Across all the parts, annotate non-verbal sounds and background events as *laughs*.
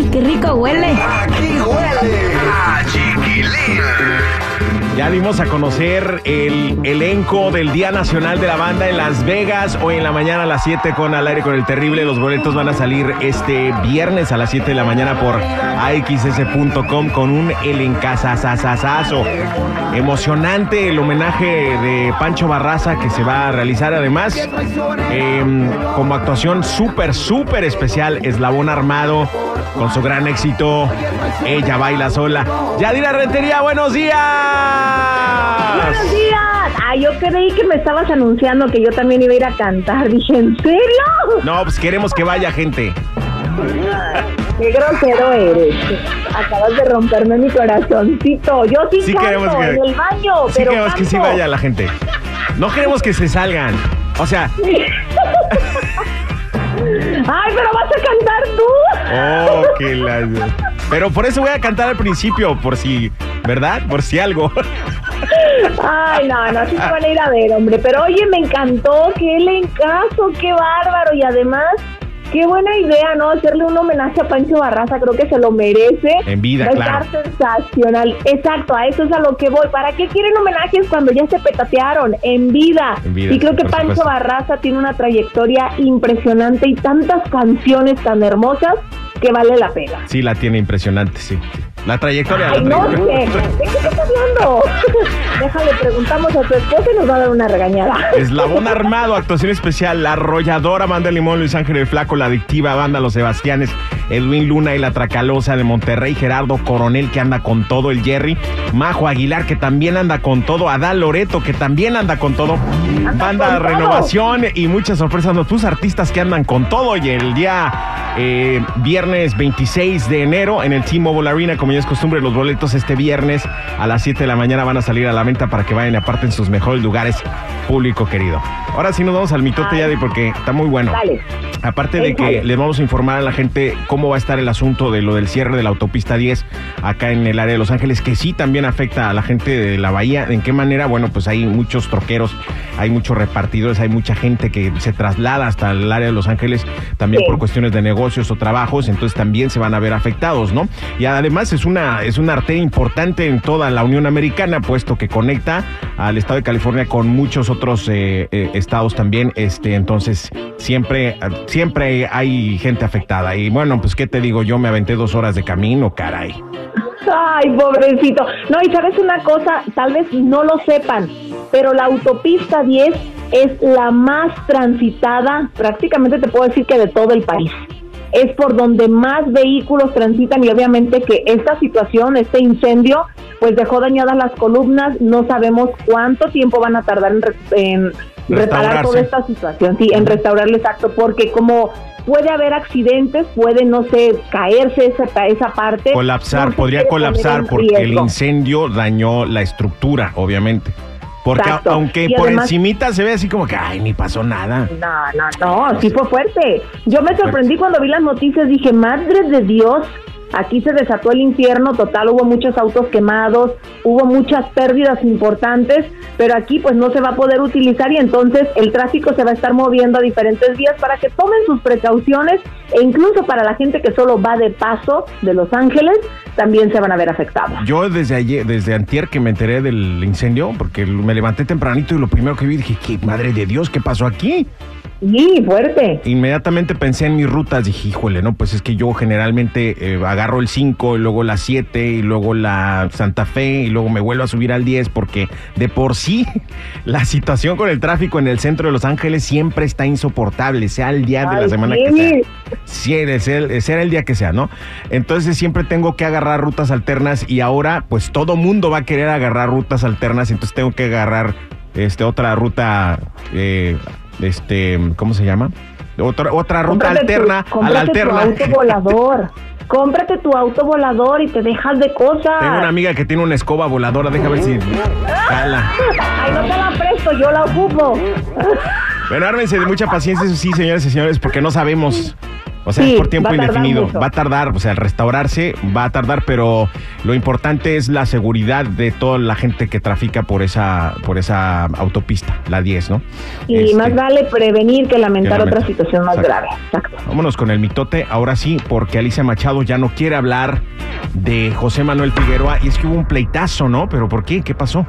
¡Ay, qué rico huele! Aquí huele a chiquilín. Ya dimos a conocer el elenco del Día Nacional de la Banda en Las Vegas. Hoy en la mañana a las 7 con Al aire con el terrible. Los boletos van a salir este viernes a las 7 de la mañana por axs.com con un elencazazazazo. Emocionante el homenaje de Pancho Barraza que se va a realizar. Además, eh, como actuación súper, súper especial, Eslabón Armado con su gran éxito. Ella baila sola. Yadira Rentería, buenos días. ¡Buenos días! Ay, yo creí que me estabas anunciando que yo también iba a ir a cantar. Dije, ¿en serio? No, pues queremos que vaya gente. ¡Qué grosero eres! Acabas de romperme mi corazoncito. Yo sí, Sí canto que- en el baño, Sí pero queremos que sí vaya la gente. No queremos que se salgan. O sea, *laughs* ¡Ay, pero vas a cantar tú! oh, que la... Pero por eso voy a cantar al principio, por si, ¿verdad? Por si algo. Ay, no, no, sí se van a ir a ver, hombre. Pero oye, me encantó, qué encaso, qué bárbaro. Y además, qué buena idea, ¿no? Hacerle un homenaje a Pancho Barraza, creo que se lo merece. En vida, Va a claro. estar sensacional. Exacto, a eso es a lo que voy. ¿Para qué quieren homenajes cuando ya se petatearon? En vida. En vida, y creo que Pancho supuesto. Barraza tiene una trayectoria impresionante y tantas canciones tan hermosas que vale la pena. Sí, la tiene impresionante, sí. La trayectoria. Ay, la no sé. trayectoria. ¿De qué estás hablando? *laughs* Déjale, preguntamos a tu esposa y nos va a dar una regañada. Eslabón Armado, actuación especial, La Arrolladora, Banda Limón, Luis Ángel el Flaco, La Adictiva, Banda Los Sebastianes, Edwin Luna y La Tracalosa de Monterrey, Gerardo Coronel que anda con todo, el Jerry, Majo Aguilar que también anda con todo, Adal Loreto que también anda con todo, Banda con todo. Renovación y muchas sorpresas, ¿no? tus artistas que andan con todo y el día eh, viernes 26 de enero en el T-Mobile Arena, como ya es costumbre, los boletos este viernes a las 7 de la mañana van a salir a la venta para que vayan y aparten sus mejores lugares, público querido. Ahora sí nos vamos al mitote, Ay. Yadi, porque está muy bueno. Dale. Aparte de que les vamos a informar a la gente cómo va a estar el asunto de lo del cierre de la autopista 10 acá en el área de Los Ángeles, que sí también afecta a la gente de la bahía. ¿En qué manera? Bueno, pues hay muchos troqueros, hay muchos repartidores, hay mucha gente que se traslada hasta el área de Los Ángeles también Sí. por cuestiones de negocios o trabajos, entonces también se van a ver afectados, ¿no? Y además es una, es una arteria importante en toda la Unión Americana, puesto que conecta al estado de California con muchos otros eh, eh, estados también, este, entonces siempre, siempre hay gente afectada. Y bueno, pues qué te digo, yo me aventé dos horas de camino, caray. Ay, pobrecito. No, y sabes una cosa, tal vez no lo sepan, pero la autopista 10 es la más transitada, prácticamente te puedo decir que de todo el país. Es por donde más vehículos transitan y obviamente que esta situación, este incendio, pues dejó dañadas las columnas. No sabemos cuánto tiempo van a tardar en, re- en reparar toda esta situación, sí, en restaurarle exacto, porque como puede haber accidentes, puede, no sé, caerse esa, esa parte. Colapsar, no podría colapsar porque el incendio dañó la estructura, obviamente. Porque Exacto. aunque Y por además- encimita se ve así como que, ay, ni pasó nada. No, no, no, sí fue fuerte. Yo me sorprendí cuando vi las noticias, dije, madre de Dios, aquí se desató el infierno total, hubo muchos autos quemados, hubo muchas pérdidas importantes, pero aquí pues no se va a poder utilizar y entonces el tráfico se va a estar moviendo a diferentes vías para que tomen sus precauciones e incluso para la gente que solo va de paso de Los Ángeles, también se van a ver afectados. Yo desde ayer, desde antier que me enteré del incendio, porque me levanté tempranito y lo primero que vi dije, ¿qué madre de Dios, qué pasó aquí? Y fuerte. Inmediatamente pensé en mis rutas, dije, híjole, no, pues es que yo generalmente eh, agarro el 5 y luego la 7 y luego la Santa Fe y luego me vuelvo a subir al 10 porque de por sí *laughs* la situación con el tráfico en el centro de Los Ángeles siempre está insoportable, sea el día de la semana sí. que sea. Sí, sea el, sea el día que sea, ¿no? Entonces siempre tengo que agarrar rutas alternas y ahora pues todo mundo va a querer agarrar rutas alternas, entonces tengo que agarrar este otra ruta, eh, este, ¿cómo se llama? Otra, otra ruta Cómprate tu- alterna a la cómprate tu alterna. auto volador. cómprate tu auto volador y te dejas de cosas. Tengo una amiga que tiene una escoba voladora, déjame ver si jala. Ay, no te la presto, yo la ocupo. Bueno, ármense de mucha paciencia, eso sí, señores y señores, porque no sabemos. O sea, Sí, es por tiempo va indefinido. mucho. Va a tardar, o sea, el restaurarse va a tardar, pero lo importante es la seguridad de toda la gente que trafica por esa, por esa autopista, la 10, ¿no? Y Este, más vale prevenir que lamentar que otra situación más Exacto. grave. Exacto. Vámonos con el mitote, ahora sí, porque Alicia Machado ya no quiere hablar de José Manuel Figueroa. Y es que hubo un pleitazo, ¿no? ¿Pero por qué? ¿Qué pasó?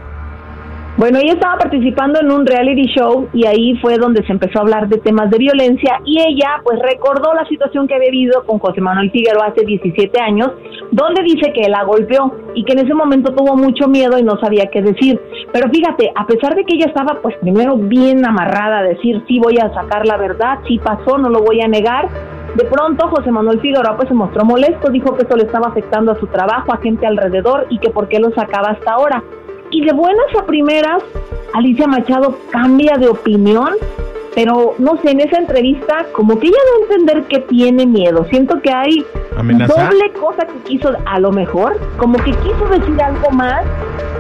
Bueno, ella estaba participando en un reality show y ahí fue donde se empezó a hablar de temas de violencia y ella pues recordó la situación que había vivido con José Manuel Figueroa hace 17 años, donde dice que la golpeó y que en ese momento tuvo mucho miedo y no sabía qué decir. Pero fíjate, a pesar de que ella estaba pues primero bien amarrada a decir sí voy a sacar la verdad, sí pasó, no lo voy a negar, de pronto José Manuel Figueroa pues se mostró molesto, dijo que eso le estaba afectando a su trabajo, a gente alrededor y que por qué lo sacaba hasta ahora. Y de buenas a primeras, Alicia Machado cambia de opinión, pero no sé, en esa entrevista como que ella da a entender que tiene miedo. Siento que hay doble cosa que quiso, a lo mejor, como que quiso decir algo más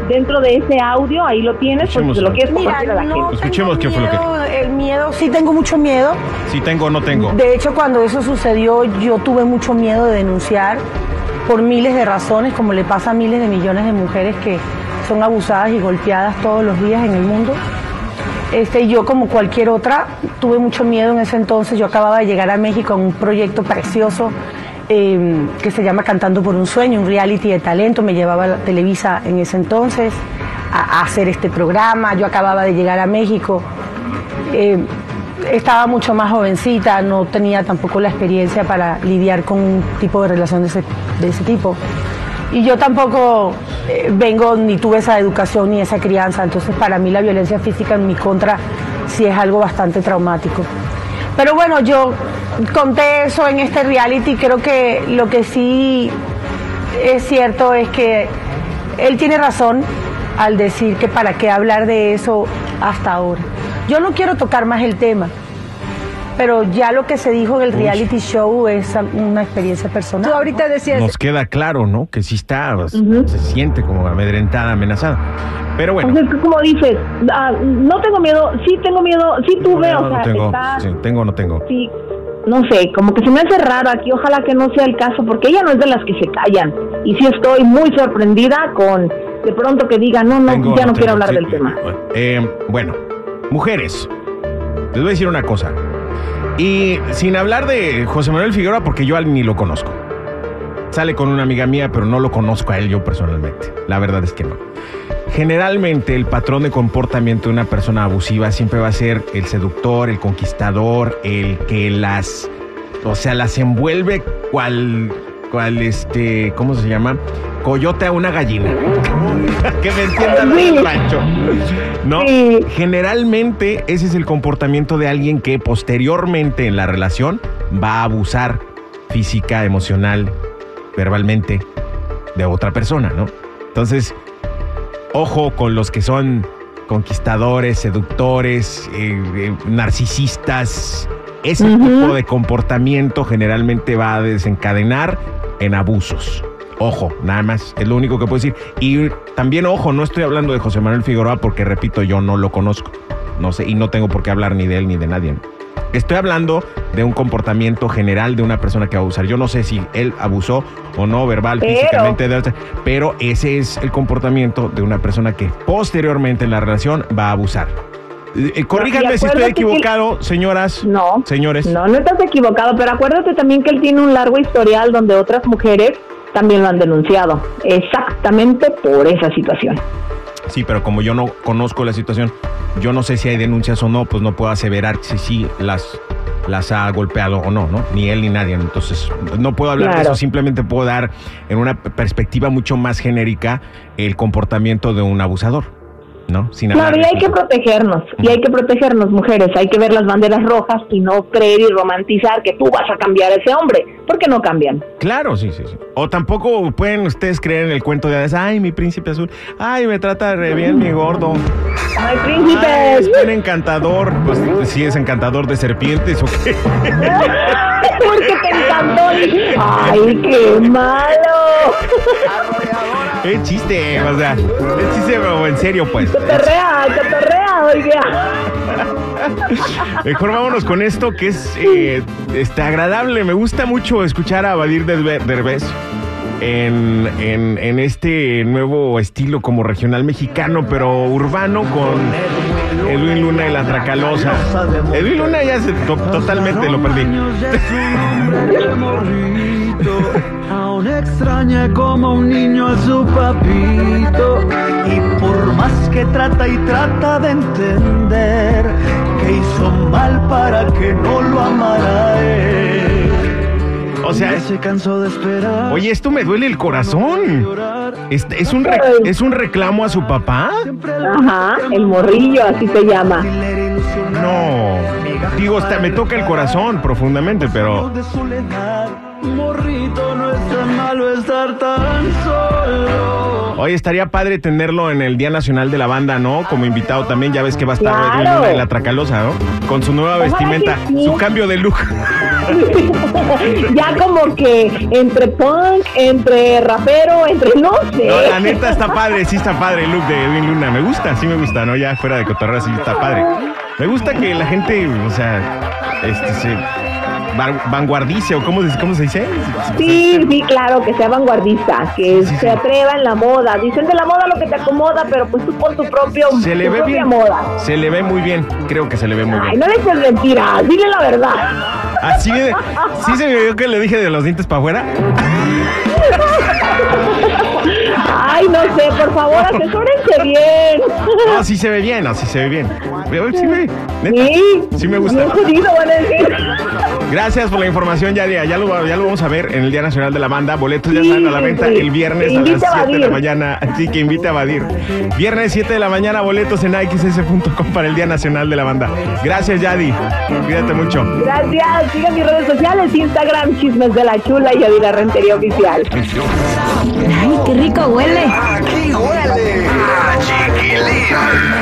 dentro de ese audio, ahí lo tienes, pues Escuchemos. se lo quieres Mira, compartir a la no gente. Escuchemos qué fue lo que- El miedo, sí tengo mucho miedo. Si tengo o no tengo. De hecho, cuando eso sucedió, yo tuve mucho miedo de denunciar por miles de razones, como le pasa a miles de millones de mujeres que son abusadas y golpeadas todos los días en el mundo. Este, yo, como cualquier otra, tuve mucho miedo en ese entonces. Yo acababa de llegar a México en un proyecto precioso eh, que se llama Cantando por un Sueño, un reality de talento. Me llevaba la Televisa en ese entonces a, a hacer este programa. Yo acababa de llegar a México. Eh, estaba mucho más jovencita, no tenía tampoco la experiencia para lidiar con un tipo de relación de ese tipo. Y yo tampoco eh, vengo ni tuve esa educación ni esa crianza, entonces para mí la violencia física en mi contra sí es algo bastante traumático. Pero bueno, yo conté eso en este reality, creo que lo que sí es cierto es que él tiene razón al decir que para qué hablar de eso hasta ahora. Yo no quiero tocar más el tema, pero ya lo que se dijo en el reality show es una experiencia personal. Tú ahorita decías, Nos queda claro, ¿no? Que sí está, o sea, se siente como amedrentada, amenazada. Pero bueno. Entonces, como dices, ah, no tengo miedo, sí tengo miedo, sí tuve, no, o no sea, tengo, está... sí, tengo o no tengo. Sí, no sé, como que se me hace raro aquí, ojalá que no sea el caso, porque ella no es de las que se callan. Y sí estoy muy sorprendida con de pronto que diga, no, no, Tengo o ya no, quiero hablar sí, del eh, tema. eh, bueno, mujeres, les voy a decir una cosa. Y sin hablar de José Manuel Figueroa, porque yo ni lo conozco. Sale con una amiga mía, pero no lo conozco a él yo personalmente. La verdad es que no. Generalmente el patrón de comportamiento de una persona abusiva siempre va a ser el seductor, el conquistador, el que las, o sea, las envuelve cual, cual este, ¿cómo se llama? Coyote a una gallina. *laughs* que me entiendan del rancho. ¿No? Sí. Generalmente ese es el comportamiento de alguien que posteriormente en la relación va a abusar física, emocional, verbalmente de otra persona, ¿no? Entonces, ojo con los que son conquistadores, seductores, eh, eh, narcisistas. Ese tipo de comportamiento generalmente va a desencadenar en abusos. Ojo, nada más, es lo único que puedo decir. Y también, ojo, no estoy hablando de José Manuel Figueroa porque, repito, yo no lo conozco. No sé, y no tengo por qué hablar ni de él ni de nadie. Estoy hablando de un comportamiento general de una persona que va a abusar. Yo no sé si él abusó o no, verbal, Pero- físicamente, de pero ese es el comportamiento de una persona que posteriormente en la relación va a abusar. Eh, eh, si estoy que- equivocado, señoras. No, Señores. No, no estás equivocado, pero acuérdate también que él tiene un largo historial donde otras mujeres también lo han denunciado, exactamente por esa situación. Sí, pero como yo no conozco la situación, yo no sé si hay denuncias o no, pues no puedo aseverar si sí las, las ha golpeado o no, ¿no? Ni él ni nadie. Entonces, no puedo hablar de eso, simplemente puedo dar en una perspectiva mucho más genérica el comportamiento de un abusador. ¿No? Sin Claro, y hay que protegernos, y hay que protegernos, mujeres, hay que ver las banderas rojas y no creer y romantizar que tú vas a cambiar a ese hombre, porque no cambian. Claro, sí, sí, sí. O tampoco pueden ustedes creer en el cuento de hadas, ay, mi príncipe azul, ay, me trata re bien mi gordo. ¡Ay, Ay, príncipes! es bien encantador. Pues sí es encantador de serpientes o qué. *laughs* porque te encantó. ¡Ay, qué malo! Es chiste, o sea, es chiste o en serio, pues. Cotorrea, cotorrea, oiga. Mejor vámonos con esto que es eh, este, agradable. Me gusta mucho escuchar a Badir Derbe- Derbez en, en, en este nuevo estilo como regional mexicano, pero urbano con Edwin Luna y la Tracalosa. Edwin Luna ya se, to- totalmente lo perdí. Aún extraña como un niño a su papito. Y por más que trata y trata de entender que hizo mal para que no lo amara él. O sea, Ya se cansó de esperar. oye, esto me duele el corazón. ¿Es, es un, re- ¿Es un reclamo a su papá? Ajá, el morrillo, así se llama. No. Digo, hasta me toca el corazón profundamente, pero de soledad. Morrito, no es tan malo estar tan solo. Oye, estaría padre tenerlo en el Día Nacional de la Banda, ¿no? Como invitado también, ya ves que va a estar Claro. Edwin Luna en la Tracalosa, ¿no? Con su nueva Ojalá vestimenta, sí. su cambio de look. *laughs* ya como que entre punk, entre rapero, entre no sé. No, la neta está padre, sí está padre el look de Edwin Luna. Me gusta, sí me gusta, ¿no? Ya fuera de cotorreo, sí está padre. Me gusta que la gente, o sea, este se vanguardice, o cómo, se- cómo se dice. Sí, sí, claro, que sea vanguardista, que Sí, se sí. atreva en la moda. Dicen de la moda lo que te acomoda, pero pues tú pon tu propio, Se le tu ve propia bien. moda. Se le ve muy bien, creo que se le ve muy Ay, bien. no le eches mentiras, dile la verdad. Así de, sí se me vio que le dije de los dientes para afuera. Ay, no sé, por favor, asesórense bien. No, sí se ve bien, no, sí se ve bien. Sí, neta. Sí, Sí me gusta. Bien jodido, van a decir. Gracias por la información, Yadia. Ya lo, ya lo vamos a ver en el Día Nacional de la Banda. Boletos ya están a la venta el viernes a las invite a 7 de la mañana. Así que invite a Badir. Viernes 7 de la mañana, boletos en xs.com para el Día Nacional de la Banda. Gracias, Yadi. Cuídate mucho. Gracias, sigan mis redes sociales, Instagram, Chismes de la Chula y Adira Rentería Oficial. ¡Ay, qué rico huele! Aquí huele a chiquilín.